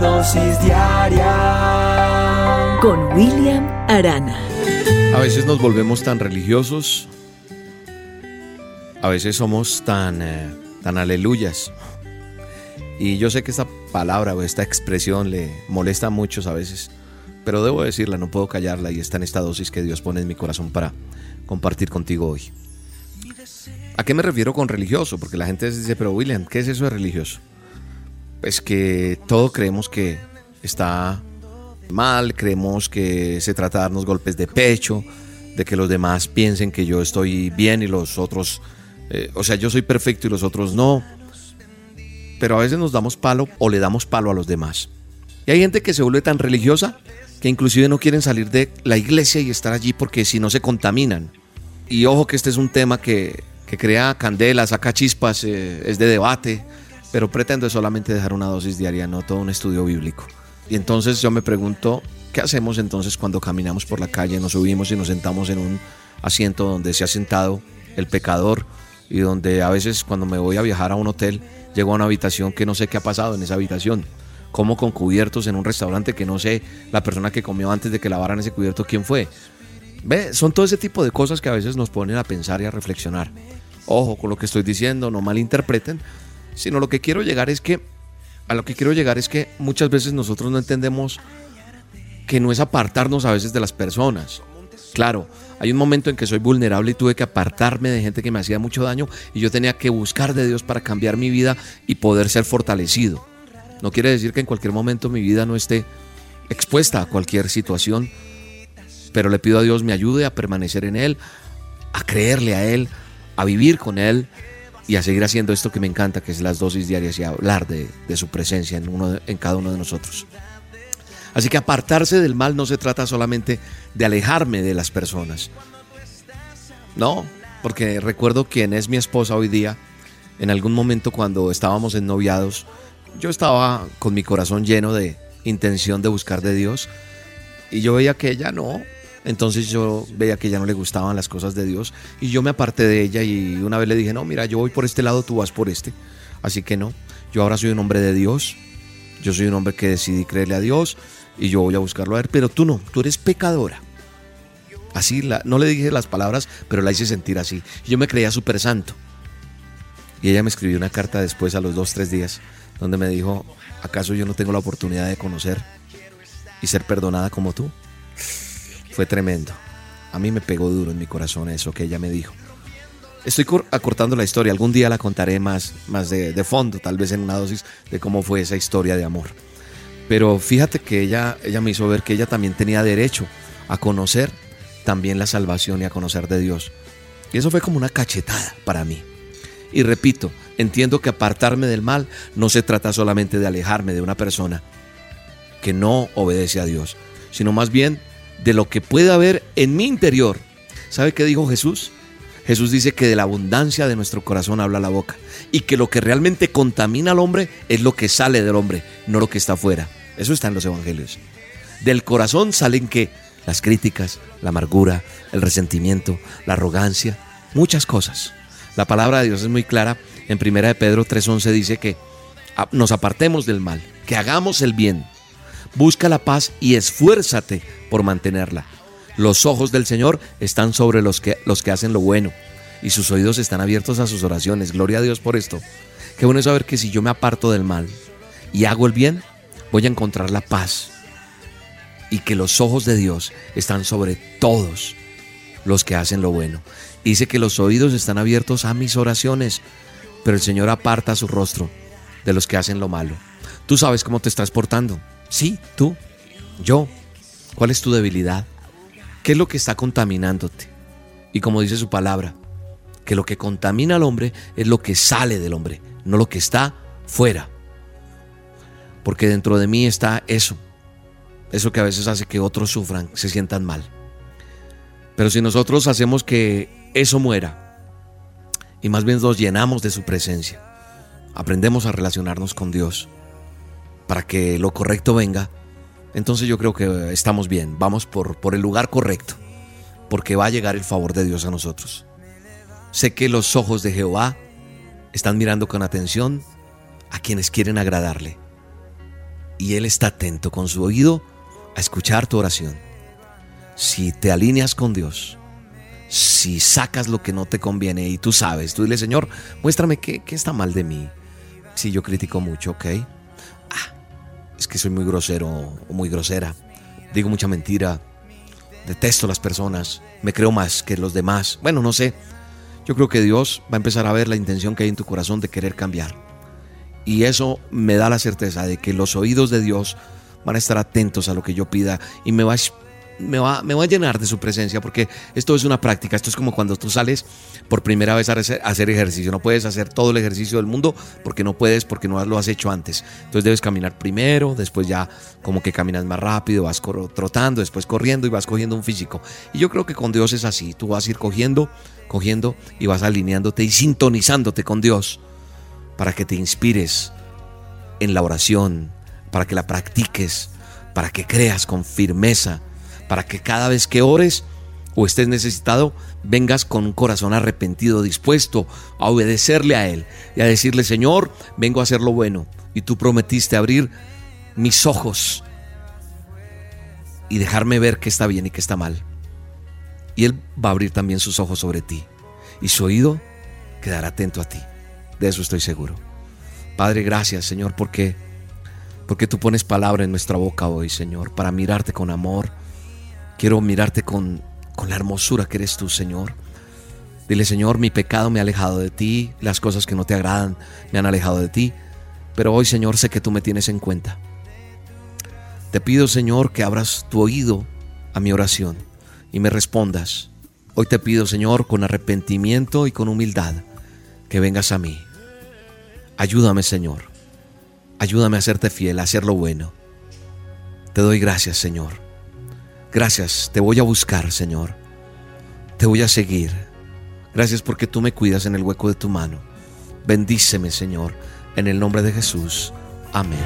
Dosis diaria con William Arana. A veces nos volvemos tan religiosos, a veces somos tan, eh, tan aleluyas. Y yo sé que esta palabra o esta expresión le molesta a muchos a veces, pero debo decirla, no puedo callarla y está en esta dosis que Dios pone en mi corazón para compartir contigo hoy. ¿A qué me refiero con religioso? Porque la gente dice, pero William, ¿qué es eso de religioso? Pues que todo creemos que está mal, creemos que se trata de darnos golpes de pecho, de que los demás piensen que yo estoy bien y los otros, eh, o sea, yo soy perfecto y los otros no. Pero a veces nos damos palo o le damos palo a los demás. Y hay gente que se vuelve tan religiosa que inclusive no quieren salir de la iglesia y estar allí porque si no se contaminan. Y ojo que este es un tema que, crea candela, saca chispas, eh, es de debate, pero pretendo solamente dejar una dosis diaria, no todo un estudio bíblico. Y entonces yo me pregunto, ¿qué hacemos entonces cuando caminamos por la calle, nos subimos y nos sentamos en un asiento donde se ha sentado el pecador y donde a veces cuando me voy a viajar a un hotel, llego a una habitación que no sé qué ha pasado en esa habitación? Como con cubiertos en un restaurante que no sé la persona que comió antes de que lavaran ese cubierto quién fue. ¿Ve? Son todo ese tipo de cosas que a veces nos ponen a pensar y a reflexionar. Ojo con lo que estoy diciendo, no malinterpreten, sino lo que quiero llegar es que, a lo que quiero llegar es que muchas veces nosotros no entendemos que no es apartarnos a veces de las personas. Claro, hay un momento en que soy vulnerable y tuve que apartarme de gente que me hacía mucho daño y yo tenía que buscar de Dios para cambiar mi vida y poder ser fortalecido. No quiere decir que en cualquier momento mi vida no esté expuesta a cualquier situación, pero le pido a Dios me ayude a permanecer en Él, a creerle a Él, a vivir con Él y a seguir haciendo esto que me encanta, que es las dosis diarias y hablar de, su presencia en, uno, en cada uno de nosotros. Así que apartarse del mal no se trata solamente de alejarme de las personas. No, porque recuerdo quién es mi esposa hoy día. En algún momento cuando estábamos en noviados, yo estaba con mi corazón lleno de intención de buscar de Dios y yo veía que ella no, entonces yo veía que ya no le gustaban las cosas de Dios y yo me aparté de ella y una vez le dije, no, mira, yo voy por este lado, tú vas por este. Así que no, yo ahora soy un hombre de Dios, yo soy un hombre que decidí creerle a Dios y yo voy a buscarlo a ver, pero tú no, tú eres pecadora. Así, la, no le dije las palabras, pero la hice sentir así. Yo me creía súper santo. Y ella me escribió una carta después, a los dos, tres días, donde me dijo, ¿acaso yo no tengo la oportunidad de conocer y ser perdonada como tú? Fue tremendo. A mí me pegó duro en mi corazón eso que ella me dijo. Estoy acortando la historia, algún día la contaré más, más de, fondo, tal vez en una dosis de cómo fue esa historia de amor. Pero fíjate que ella, ella me hizo ver que ella también tenía derecho a conocer también la salvación y a conocer de Dios. Y eso fue como una cachetada para mí. Y repito, entiendo que apartarme del mal no se trata solamente de alejarme de una persona que no obedece a Dios, sino más bien de lo que puede haber en mi interior. ¿Sabe qué dijo Jesús? Jesús dice que de la abundancia de nuestro corazón habla la boca y que lo que realmente contamina al hombre es lo que sale del hombre, no lo que está afuera. Eso está en los evangelios. Del corazón salen que las críticas, la amargura, el resentimiento, la arrogancia, muchas cosas. La palabra de Dios es muy clara. En 1 de Pedro 3:11 dice que nos apartemos del mal, que hagamos el bien Busca la paz y esfuérzate por mantenerla. Los ojos del Señor están sobre los que, los que hacen lo bueno y sus oídos están abiertos a sus oraciones. Gloria a Dios por esto. Qué bueno saber que si yo me aparto del mal y hago el bien, voy a encontrar la paz. Y que los ojos de Dios están sobre todos los que hacen lo bueno. Dice que los oídos están abiertos a mis oraciones, pero el Señor aparta su rostro de los que hacen lo malo. Tú sabes cómo te estás portando. Sí, tú, yo. ¿Cuál es tu debilidad? ¿Qué es lo que está contaminándote? Y como dice su palabra, que lo que contamina al hombre es lo que sale del hombre, no lo que está fuera. Porque dentro de mí está eso, eso que a veces hace que otros sufran, se sientan mal. Pero si nosotros hacemos que eso muera y más bien nos llenamos de su presencia, aprendemos a relacionarnos con Dios para que lo correcto venga, entonces yo creo que estamos bien, vamos por, por el lugar correcto, porque va a llegar el favor de Dios a nosotros. Sé que los ojos de Jehová están mirando con atención a quienes quieren agradarle. Y Él está atento con su oído a escuchar tu oración. Si te alineas con Dios, si sacas lo que no te conviene y tú sabes, tú dile, Señor, muéstrame qué, está mal de mí. Si yo critico mucho, ok. Que soy muy grosero o muy grosera. Digo mucha mentira. Detesto a las personas. Me creo más que los demás. Bueno, no sé. Yo creo que Dios va a empezar a ver la intención que hay en tu corazón de querer cambiar. Y eso me da la certeza de que los oídos de Dios van a estar atentos a lo que yo pida y me va, me va, me va a llenar de su presencia porque esto es una práctica, esto es como cuando tú sales por primera vez a hacer ejercicio, no puedes hacer todo el ejercicio del mundo porque no puedes, porque no lo has hecho antes, entonces debes caminar primero, después ya como que caminas más rápido, vas trotando, después corriendo y vas cogiendo un físico. Y yo creo que con Dios es así, tú vas a ir cogiendo, cogiendo y vas alineándote y sintonizándote con Dios para que te inspires en la oración, para que la practiques, para que creas con firmeza, para que cada vez que ores o estés necesitado, vengas con un corazón arrepentido, dispuesto a obedecerle a Él y a decirle, Señor, vengo a hacer lo bueno. Y tú prometiste abrir mis ojos y dejarme ver qué está bien y qué está mal. Y Él va a abrir también sus ojos sobre ti. Y su oído quedará atento a ti. De eso estoy seguro. Padre, gracias Señor porque porque tú pones palabra en nuestra boca hoy, Señor, para mirarte con amor. Quiero mirarte con, con la hermosura que eres tú, Señor. Dile, Señor, mi pecado me ha alejado de ti, las cosas que no te agradan me han alejado de ti, pero hoy, Señor, sé que tú me tienes en cuenta. Te pido, Señor, que abras tu oído a mi oración y me respondas. Hoy te pido, Señor, con arrepentimiento y con humildad, que vengas a mí. Ayúdame, Señor, Ayúdame a serte fiel, a hacer lo bueno. Te doy gracias, Señor. Gracias, te voy a buscar, Señor. Te voy a seguir. Gracias porque tú me cuidas en el hueco de tu mano. Bendíceme, Señor, en el nombre de Jesús. Amén.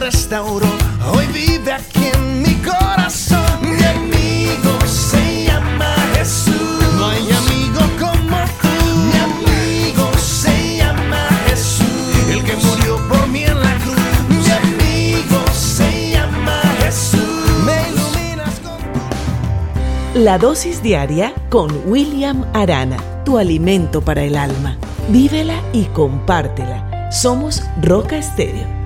Restauró. Hoy vive aquí en mi corazón. Mi amigo se llama Jesús. No hay amigo como tú. Mi amigo se llama Jesús. El que murió por mí en la cruz. Mi amigo se llama Jesús. Me iluminas con La dosis diaria con William Arana, tu alimento para el alma. Vívela y compártela. Somos Roca Estéreo